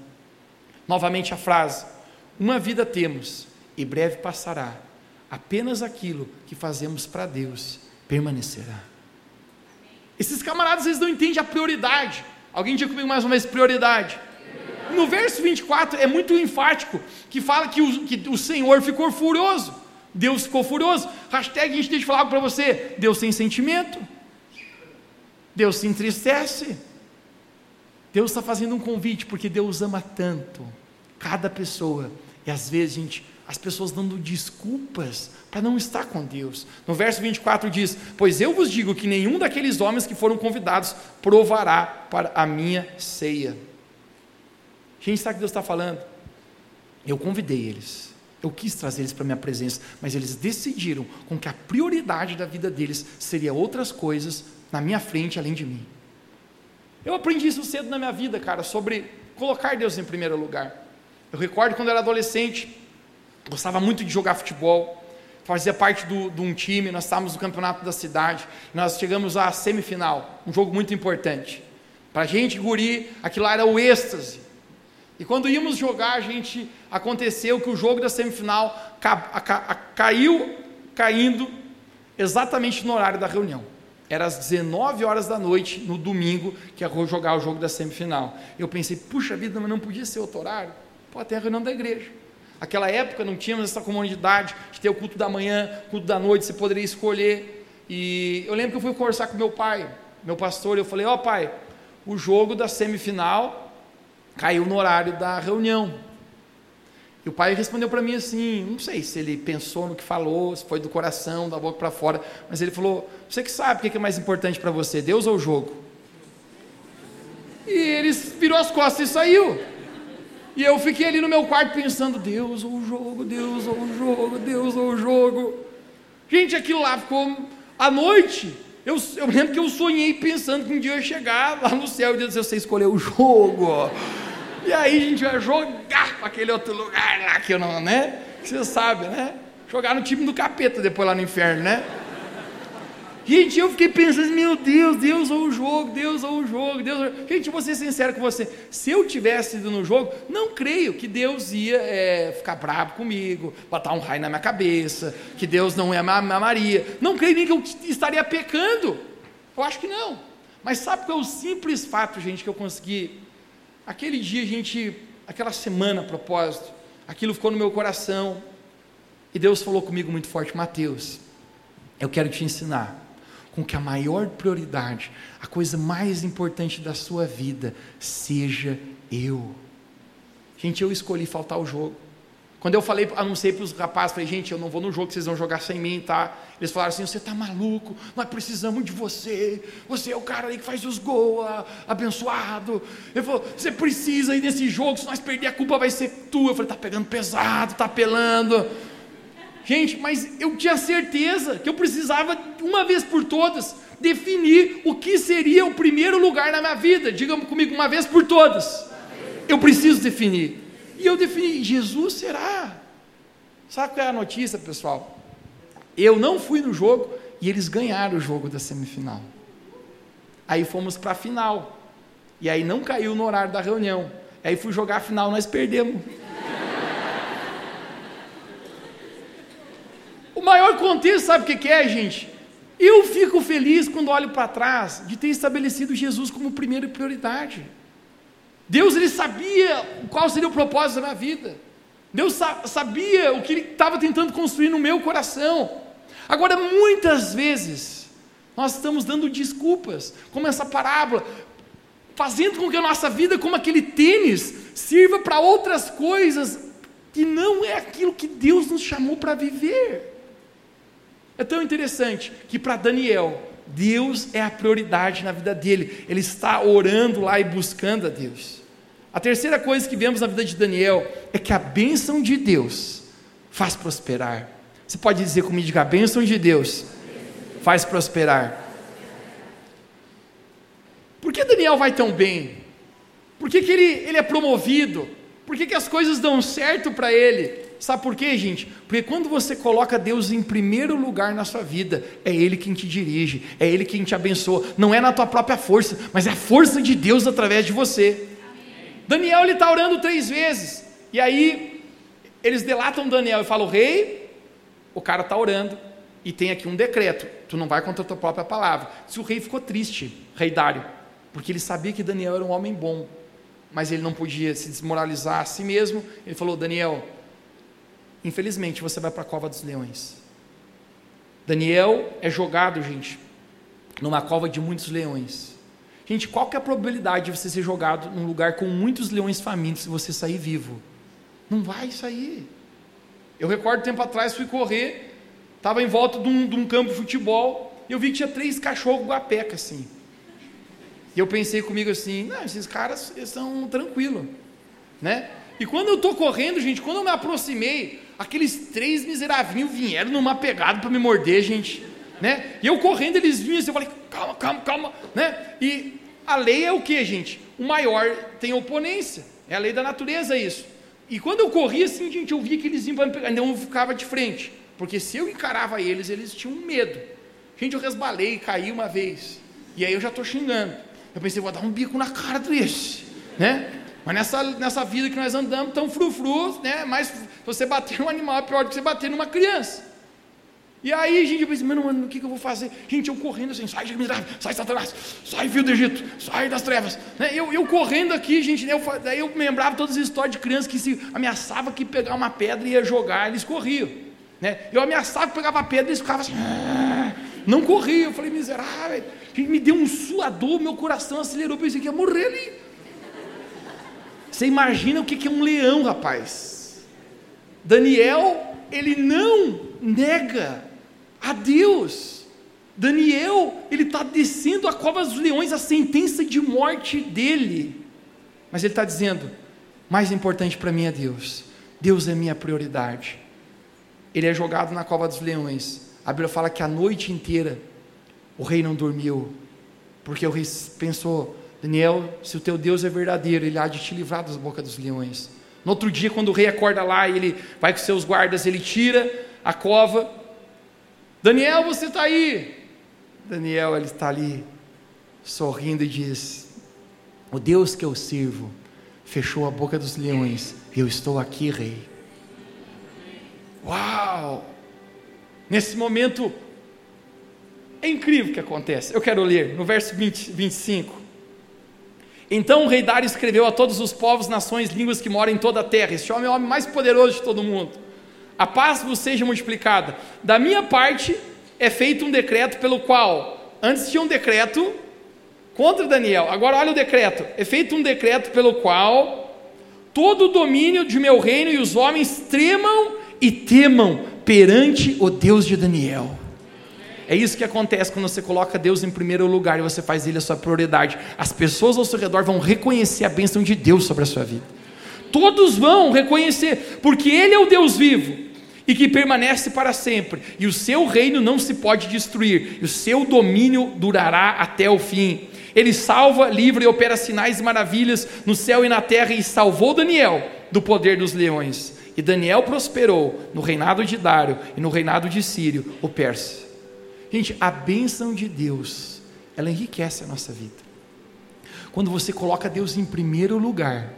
Novamente a frase: uma vida temos e breve passará. Apenas aquilo que fazemos para Deus permanecerá. Esses camaradas eles não entendem a prioridade. Alguém diga comigo mais uma vez prioridade. No verso 24 é muito enfático que fala que o, que o Senhor ficou furioso. Deus ficou furioso. Hashtag a gente deixa de falar para você: Deus tem sentimento. Deus se entristece. Deus está fazendo um convite porque Deus ama tanto cada pessoa. E às vezes, gente, as pessoas dando desculpas para não estar com Deus. No verso 24 diz: Pois eu vos digo que nenhum daqueles homens que foram convidados provará para a minha ceia. Gente, sabe o que Deus está falando? Eu convidei eles, eu quis trazer eles para minha presença, mas eles decidiram com que a prioridade da vida deles seria outras coisas na minha frente além de mim. Eu aprendi isso cedo na minha vida, cara, sobre colocar Deus em primeiro lugar. Eu recordo quando era adolescente, gostava muito de jogar futebol, fazia parte do, de um time, nós estávamos no campeonato da cidade, nós chegamos à semifinal, um jogo muito importante. Para a gente, guri, aquilo era o êxtase. E quando íamos jogar, a gente aconteceu que o jogo da semifinal ca, ca, caiu caindo exatamente no horário da reunião. Era às 19 horas da noite, no domingo, que ia jogar o jogo da semifinal. Eu pensei, puxa vida, mas não podia ser outro horário? Pode ter a reunião da igreja. Aquela época não tínhamos essa comunidade de ter o culto da manhã, culto da noite, você poderia escolher. E eu lembro que eu fui conversar com meu pai, meu pastor, e eu falei, ó oh, pai, o jogo da semifinal caiu no horário da reunião. E o pai respondeu para mim assim, não sei se ele pensou no que falou, se foi do coração, da boca para fora, mas ele falou: "Você que sabe o que é mais importante para você, Deus ou o jogo?" E ele virou as costas e saiu. E eu fiquei ali no meu quarto pensando: Deus ou o jogo, Deus ou o jogo, Deus ou o jogo. Gente, aquilo lá ficou à noite. Eu, eu lembro que eu sonhei pensando que um dia eu ia chegar lá no céu e dizer: Você escolheu o jogo. E aí a gente vai jogar para aquele outro lugar lá que eu não, né? Que você sabe, né? Jogar no time do capeta depois lá no inferno, né? Gente, eu fiquei pensando, meu Deus, Deus ou o jogo, Deus ou o jogo, Deus. Ou... Gente, vou ser sincero com você. Se eu tivesse ido no jogo, não creio que Deus ia é, ficar bravo comigo, botar um raio na minha cabeça, que Deus não é a Maria. Não creio nem que eu estaria pecando. Eu acho que não. Mas sabe qual é o simples fato, gente, que eu consegui Aquele dia gente aquela semana a propósito, aquilo ficou no meu coração. E Deus falou comigo muito forte: Mateus, eu quero te ensinar com que a maior prioridade, a coisa mais importante da sua vida, seja eu. Gente, eu escolhi faltar o jogo. Quando eu falei, anunciei para os rapazes, falei, gente, eu não vou no jogo vocês vão jogar sem mim, tá? Eles falaram assim: você está maluco, nós precisamos de você, você é o cara aí que faz os gols, abençoado. Ele falou: você precisa ir nesse jogo, se nós perder a culpa vai ser tua. Eu falei: está pegando pesado, está apelando. Gente, mas eu tinha certeza que eu precisava, uma vez por todas, definir o que seria o primeiro lugar na minha vida. Diga comigo, uma vez por todas. Eu preciso definir. E eu defini, Jesus será. Sabe qual é a notícia, pessoal? Eu não fui no jogo e eles ganharam o jogo da semifinal. Aí fomos para a final. E aí não caiu no horário da reunião. Aí fui jogar a final, nós perdemos. Contexto, sabe o que é, gente? Eu fico feliz quando olho para trás de ter estabelecido Jesus como primeira prioridade. Deus ele sabia qual seria o propósito da minha vida. Deus sabia o que ele estava tentando construir no meu coração. Agora, muitas vezes, nós estamos dando desculpas, como essa parábola, fazendo com que a nossa vida, como aquele tênis, sirva para outras coisas que não é aquilo que Deus nos chamou para viver. É tão interessante que para Daniel, Deus é a prioridade na vida dele. Ele está orando lá e buscando a Deus. A terceira coisa que vemos na vida de Daniel é que a bênção de Deus faz prosperar. Você pode dizer comigo, diga, a bênção de Deus faz prosperar. Por que Daniel vai tão bem? Por que, que ele, ele é promovido? Por que, que as coisas dão certo para ele? Sabe por quê, gente? Porque quando você coloca Deus em primeiro lugar na sua vida, é Ele quem te dirige, é Ele quem te abençoa. Não é na tua própria força, mas é a força de Deus através de você. Amém. Daniel ele está orando três vezes, e aí eles delatam Daniel e falam: Rei, o cara está orando, e tem aqui um decreto: tu não vai contra a tua própria palavra. Se o rei ficou triste, rei Dário, porque ele sabia que Daniel era um homem bom, mas ele não podia se desmoralizar a si mesmo, ele falou: Daniel infelizmente você vai para a cova dos leões. Daniel é jogado, gente, numa cova de muitos leões. Gente, qual que é a probabilidade de você ser jogado num lugar com muitos leões famintos e você sair vivo? Não vai sair. Eu recordo tempo atrás, fui correr, estava em volta de um, de um, campo de futebol, e eu vi que tinha três cachorros guapeca assim. E eu pensei comigo assim, não, esses caras são tranquilos, né? E quando eu estou correndo, gente, quando eu me aproximei, aqueles três miseráveis vieram numa pegada para me morder, gente. Né? E eu correndo, eles vinham assim, eu falei, calma, calma, calma. Né? E a lei é o que, gente? O maior tem oponência. É a lei da natureza isso. E quando eu corria assim, gente, eu via que eles iam para me pegar, então eu ficava de frente. Porque se eu encarava eles, eles tinham medo. Gente, eu resbalei, caí uma vez. E aí eu já estou xingando. Eu pensei, vou dar um bico na cara desse. Né? Mas nessa, nessa vida que nós andamos, tão frufru, né? Mas você bater um animal é pior do que você bater numa criança. E aí, gente, eu pensei, mano, mano, o que, que eu vou fazer? Gente, eu correndo assim, sai miserável, sai Satanás, sai filho do Egito, sai das trevas. Né? Eu, eu correndo aqui, gente, né? eu, daí eu lembrava todas as histórias de crianças que se ameaçava que pegar uma pedra e ia jogar, eles corriam. Né? Eu ameaçava que pegava a pedra e eles ficavam assim, ah", não corria. Eu falei, miserável, gente, me deu um suador, meu coração acelerou, pensei que ia morrer ali. Você imagina o que é um leão, rapaz? Daniel, ele não nega a Deus. Daniel, ele está descendo a cova dos leões, a sentença de morte dele. Mas ele está dizendo: mais importante para mim é Deus. Deus é minha prioridade. Ele é jogado na cova dos leões. A Bíblia fala que a noite inteira o rei não dormiu, porque o rei pensou: Daniel, se o teu Deus é verdadeiro, ele há de te livrar das bocas dos leões. No outro dia, quando o rei acorda lá, ele vai com seus guardas, ele tira a cova. Daniel, você está aí. Daniel, ele está ali, sorrindo e diz: O Deus que eu sirvo fechou a boca dos leões, e eu estou aqui, rei. Uau! Nesse momento, é incrível o que acontece. Eu quero ler no verso 20, 25. Então o rei Dário escreveu a todos os povos, nações, línguas que moram em toda a terra: Este homem é o homem mais poderoso de todo mundo. A paz vos seja multiplicada. Da minha parte é feito um decreto pelo qual, antes tinha um decreto contra Daniel, agora olha o decreto: é feito um decreto pelo qual todo o domínio de meu reino e os homens tremam e temam perante o Deus de Daniel. É isso que acontece quando você coloca Deus em primeiro lugar e você faz Ele a sua prioridade. As pessoas ao seu redor vão reconhecer a bênção de Deus sobre a sua vida. Todos vão reconhecer, porque Ele é o Deus vivo e que permanece para sempre, e o seu reino não se pode destruir, e o seu domínio durará até o fim. Ele salva, livra e opera sinais e maravilhas no céu e na terra, e salvou Daniel do poder dos leões. E Daniel prosperou no reinado de Dário e no reinado de Sírio, o persa. Gente, a bênção de Deus, ela enriquece a nossa vida. Quando você coloca Deus em primeiro lugar,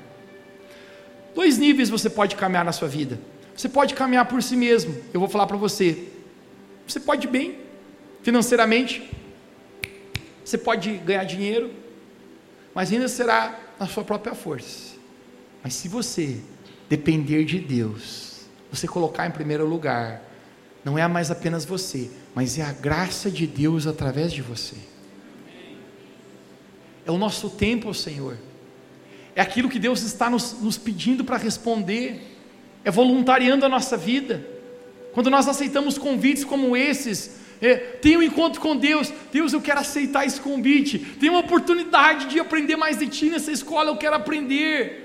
dois níveis você pode caminhar na sua vida. Você pode caminhar por si mesmo. Eu vou falar para você. Você pode bem financeiramente. Você pode ganhar dinheiro, mas ainda será na sua própria força. Mas se você depender de Deus, você colocar em primeiro lugar, não é mais apenas você, mas é a graça de Deus através de você. É o nosso tempo, Senhor. É aquilo que Deus está nos, nos pedindo para responder. É voluntariando a nossa vida. Quando nós aceitamos convites como esses, é, tem um encontro com Deus, Deus, eu quero aceitar esse convite. Tem uma oportunidade de aprender mais de Ti nessa escola, eu quero aprender.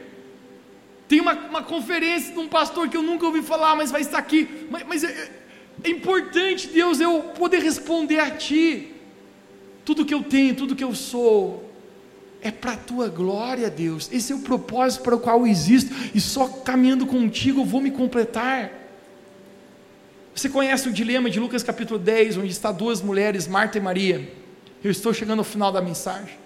Tem uma, uma conferência de um pastor que eu nunca ouvi falar, mas vai estar aqui. Mas, mas é, é importante, Deus, eu poder responder a Ti. Tudo que eu tenho, tudo que eu sou, é para a tua glória, Deus. Esse é o propósito para o qual eu existo, e só caminhando contigo eu vou me completar. Você conhece o dilema de Lucas capítulo 10, onde está duas mulheres, Marta e Maria. Eu estou chegando ao final da mensagem.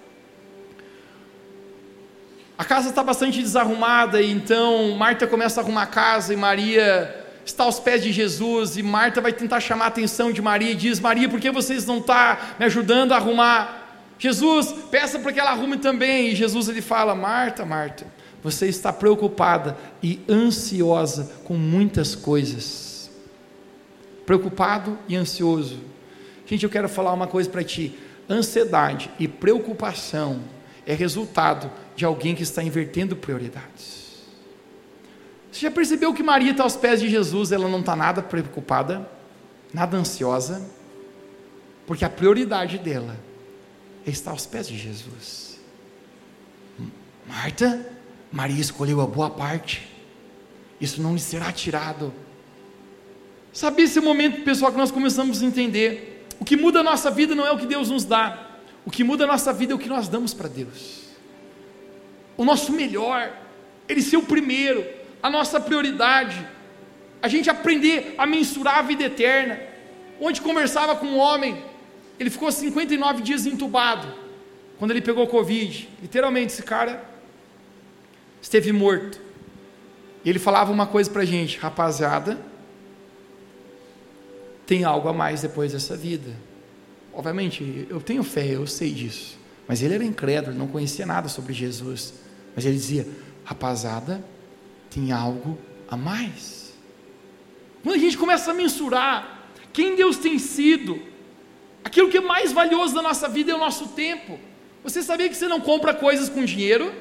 A casa está bastante desarrumada, e então Marta começa a arrumar a casa e Maria está aos pés de Jesus e Marta vai tentar chamar a atenção de Maria e diz: Maria, por que vocês não estão tá me ajudando a arrumar? Jesus, peça para que ela arrume também. E Jesus ele fala: Marta, Marta, você está preocupada e ansiosa com muitas coisas. Preocupado e ansioso. Gente, eu quero falar uma coisa para ti: ansiedade e preocupação é resultado de alguém que está invertendo prioridades. Você já percebeu que Maria está aos pés de Jesus, ela não está nada preocupada, nada ansiosa, porque a prioridade dela é estar aos pés de Jesus. Marta, Maria escolheu a boa parte, isso não lhe será tirado. Sabe esse momento, pessoal, que nós começamos a entender: o que muda a nossa vida não é o que Deus nos dá, o que muda a nossa vida é o que nós damos para Deus. O nosso melhor, Ele ser o primeiro, a nossa prioridade, a gente aprender a mensurar a vida eterna. Onde conversava com um homem, ele ficou 59 dias entubado, quando ele pegou Covid. Literalmente, esse cara esteve morto. E ele falava uma coisa para a gente, rapaziada, tem algo a mais depois dessa vida. Obviamente, eu tenho fé, eu sei disso. Mas ele era incrédulo, não conhecia nada sobre Jesus. Mas ele dizia: rapaziada, tem algo a mais. Quando a gente começa a mensurar quem Deus tem sido, aquilo que é mais valioso da nossa vida é o nosso tempo. Você sabia que você não compra coisas com dinheiro,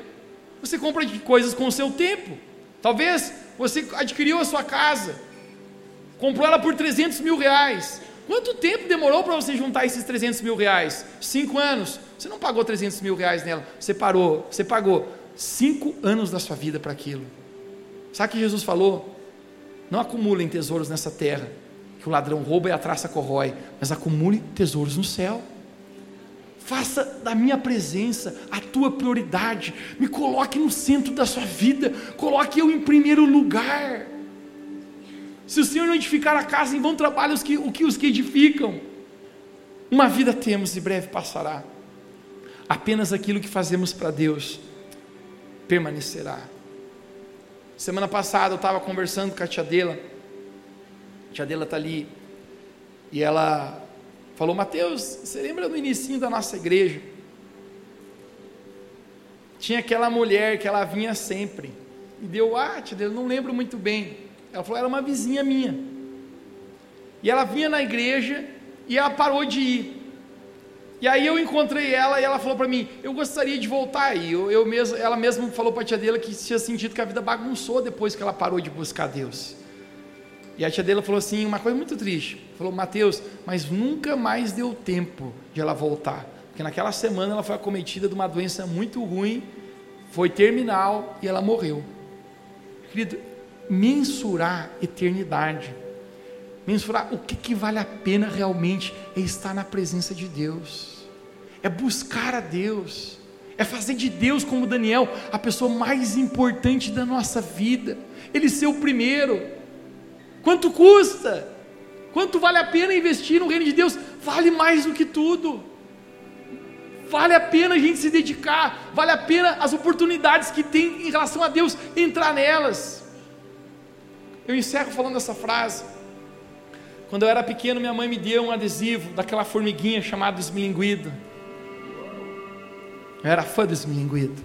você compra coisas com o seu tempo. Talvez você adquiriu a sua casa, comprou ela por 300 mil reais. Quanto tempo demorou para você juntar esses 300 mil reais? Cinco anos. Você não pagou 300 mil reais nela, você parou, você pagou cinco anos da sua vida para aquilo. Sabe o que Jesus falou? Não acumulem tesouros nessa terra, que o ladrão rouba e a traça corrói, mas acumule tesouros no céu. Faça da minha presença a tua prioridade, me coloque no centro da sua vida, coloque eu em primeiro lugar. Se o Senhor não edificar a casa, em vão trabalham os que, o que os que edificam. Uma vida temos e breve passará. Apenas aquilo que fazemos para Deus permanecerá. Semana passada eu estava conversando com a tia Dela. A tia Dela está ali. E ela falou: Mateus, você lembra do início da nossa igreja? tinha aquela mulher que ela vinha sempre. E deu, ah, tia, eu não lembro muito bem. Ela falou, era uma vizinha minha. E ela vinha na igreja e ela parou de ir. E aí eu encontrei ela e ela falou para mim, eu gostaria de voltar aí. Eu, eu mesmo, ela mesma falou para a tia dela que tinha sentido que a vida bagunçou depois que ela parou de buscar Deus. E a tia dela falou assim, uma coisa muito triste. Falou, Mateus, mas nunca mais deu tempo de ela voltar. Porque naquela semana ela foi acometida de uma doença muito ruim, foi terminal e ela morreu. Querido, mensurar eternidade, mensurar o que, que vale a pena realmente é estar na presença de Deus, é buscar a Deus, é fazer de Deus, como Daniel, a pessoa mais importante da nossa vida, ele ser o primeiro. Quanto custa? Quanto vale a pena investir no reino de Deus? Vale mais do que tudo. Vale a pena a gente se dedicar, vale a pena as oportunidades que tem em relação a Deus entrar nelas. Eu encerro falando essa frase. Quando eu era pequeno, minha mãe me deu um adesivo daquela formiguinha chamada esmilinguido. Eu era fã do esmilinguido.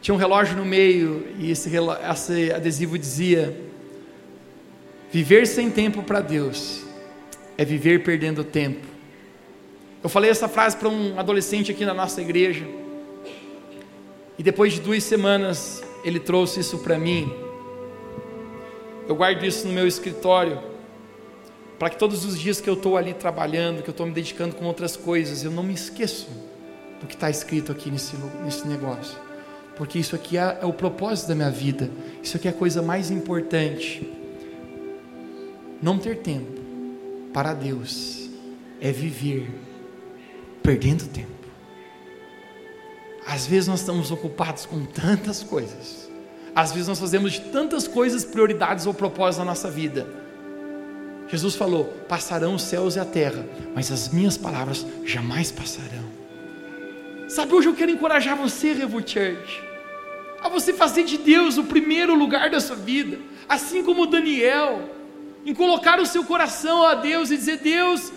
Tinha um relógio no meio e esse, esse adesivo dizia: Viver sem tempo para Deus é viver perdendo tempo eu falei essa frase para um adolescente aqui na nossa igreja. E depois de duas semanas, ele trouxe isso para mim. Eu guardo isso no meu escritório. Para que todos os dias que eu estou ali trabalhando, que eu estou me dedicando com outras coisas, eu não me esqueço do que está escrito aqui nesse, nesse negócio. Porque isso aqui é, é o propósito da minha vida. Isso aqui é a coisa mais importante. Não ter tempo para Deus é viver perdendo tempo. Às vezes nós estamos ocupados com tantas coisas. Às vezes nós fazemos de tantas coisas prioridades ou propósitos na nossa vida. Jesus falou: passarão os céus e a terra, mas as minhas palavras jamais passarão. Sabe, hoje eu quero encorajar você, Revo Church, a você fazer de Deus o primeiro lugar da sua vida, assim como Daniel, em colocar o seu coração a Deus e dizer: Deus,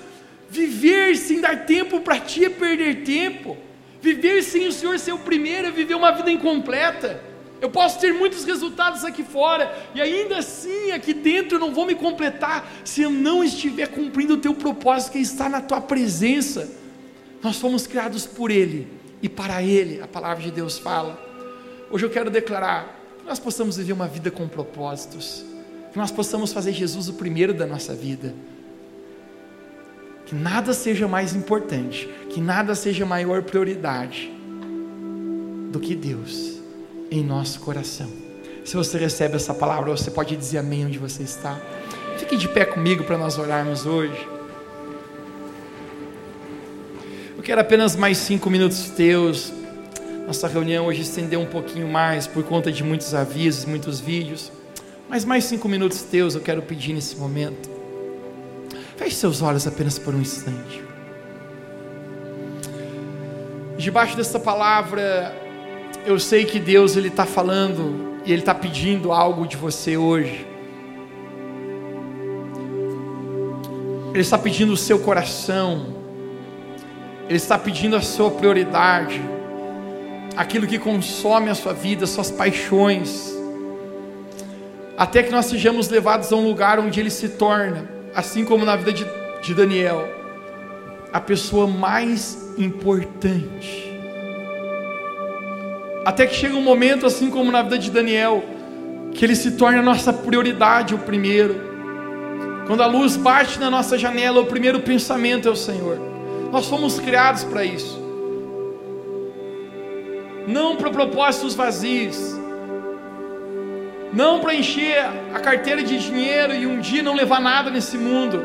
Viver sem dar tempo para ti é perder tempo. Viver sem o Senhor ser o primeiro é viver uma vida incompleta. Eu posso ter muitos resultados aqui fora e ainda assim aqui dentro eu não vou me completar se eu não estiver cumprindo o teu propósito que está na tua presença. Nós fomos criados por Ele e para Ele, a palavra de Deus fala. Hoje eu quero declarar que nós possamos viver uma vida com propósitos, que nós possamos fazer Jesus o primeiro da nossa vida que nada seja mais importante, que nada seja maior prioridade do que Deus em nosso coração. Se você recebe essa palavra, você pode dizer amém onde você está. Fique de pé comigo para nós orarmos hoje. Eu quero apenas mais cinco minutos teus. Nossa reunião hoje estendeu um pouquinho mais por conta de muitos avisos, muitos vídeos. Mas mais cinco minutos teus eu quero pedir nesse momento. Feche seus olhos apenas por um instante. Debaixo dessa palavra, eu sei que Deus ele está falando e ele está pedindo algo de você hoje. Ele está pedindo o seu coração. Ele está pedindo a sua prioridade, aquilo que consome a sua vida, suas paixões, até que nós sejamos levados a um lugar onde Ele se torna assim como na vida de, de Daniel, a pessoa mais importante. Até que chega um momento, assim como na vida de Daniel, que ele se torna a nossa prioridade, o primeiro. Quando a luz bate na nossa janela, o primeiro pensamento é o Senhor. Nós fomos criados para isso. Não para propósitos vazios, não para encher a carteira de dinheiro e um dia não levar nada nesse mundo.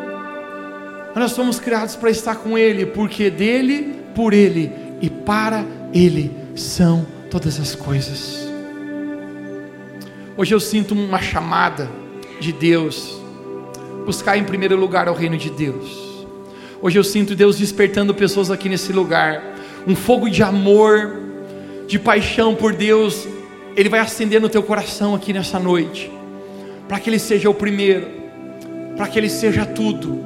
Mas nós somos criados para estar com Ele, porque dele, por Ele e para Ele são todas as coisas. Hoje eu sinto uma chamada de Deus, buscar em primeiro lugar o reino de Deus. Hoje eu sinto Deus despertando pessoas aqui nesse lugar, um fogo de amor, de paixão por Deus ele vai acender no teu coração aqui nessa noite, para que Ele seja o primeiro, para que Ele seja tudo,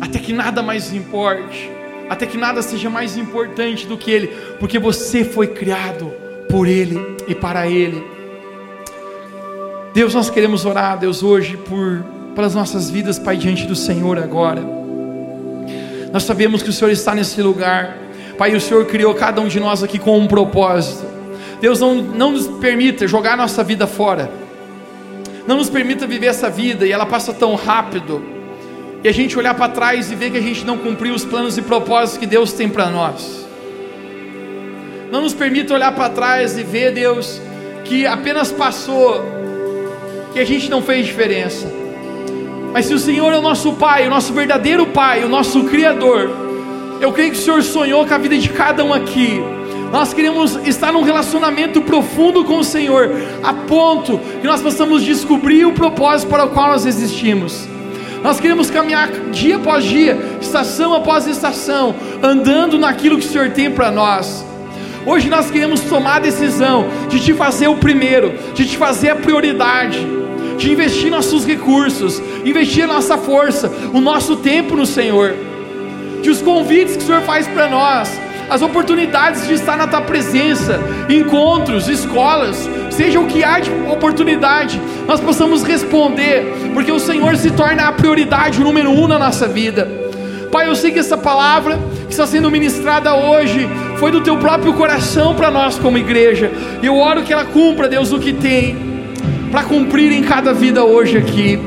até que nada mais importe, até que nada seja mais importante do que Ele, porque você foi criado por Ele e para Ele. Deus, nós queremos orar, Deus, hoje por pelas nossas vidas, Pai, diante do Senhor agora. Nós sabemos que o Senhor está nesse lugar, Pai, o Senhor criou cada um de nós aqui com um propósito. Deus não, não nos permita jogar nossa vida fora, não nos permita viver essa vida e ela passa tão rápido, e a gente olhar para trás e ver que a gente não cumpriu os planos e propósitos que Deus tem para nós. Não nos permita olhar para trás e ver, Deus, que apenas passou, que a gente não fez diferença. Mas se o Senhor é o nosso Pai, o nosso verdadeiro Pai, o nosso Criador, eu creio que o Senhor sonhou com a vida de cada um aqui. Nós queremos estar num relacionamento profundo com o Senhor, a ponto que nós possamos descobrir o propósito para o qual nós existimos. Nós queremos caminhar dia após dia, estação após estação, andando naquilo que o Senhor tem para nós. Hoje nós queremos tomar a decisão de te fazer o primeiro, de te fazer a prioridade de investir nossos recursos, investir nossa força, o nosso tempo no Senhor, de os convites que o Senhor faz para nós, as oportunidades de estar na tua presença, encontros, escolas, seja o que há de oportunidade, nós possamos responder, porque o Senhor se torna a prioridade, o número um na nossa vida. Pai, eu sei que essa palavra que está sendo ministrada hoje foi do teu próprio coração para nós como igreja. E eu oro que ela cumpra, Deus, o que tem para cumprir em cada vida hoje aqui.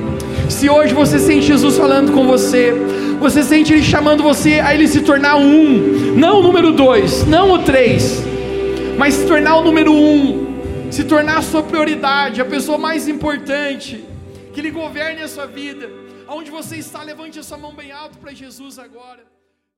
Se hoje você sente Jesus falando com você, você sente Ele chamando você a Ele se tornar um, não o número dois, não o três, mas se tornar o número um, se tornar a sua prioridade, a pessoa mais importante, que Ele governe a sua vida. Aonde você está, levante a sua mão bem alto para Jesus agora.